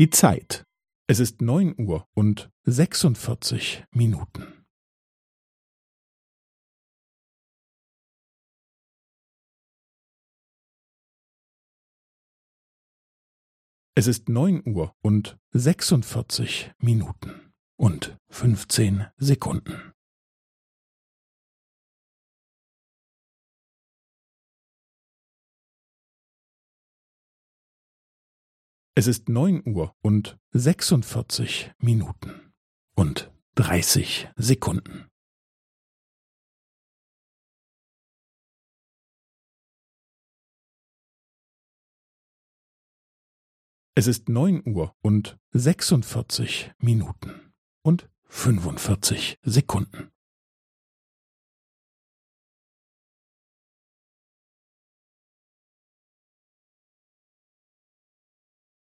Die Zeit. Es ist neun Uhr und sechsundvierzig Minuten. Es ist neun Uhr und sechsundvierzig Minuten und fünfzehn Sekunden. Es ist neun Uhr und sechsundvierzig Minuten und dreißig Sekunden. Es ist neun Uhr und sechsundvierzig Minuten und fünfundvierzig Sekunden.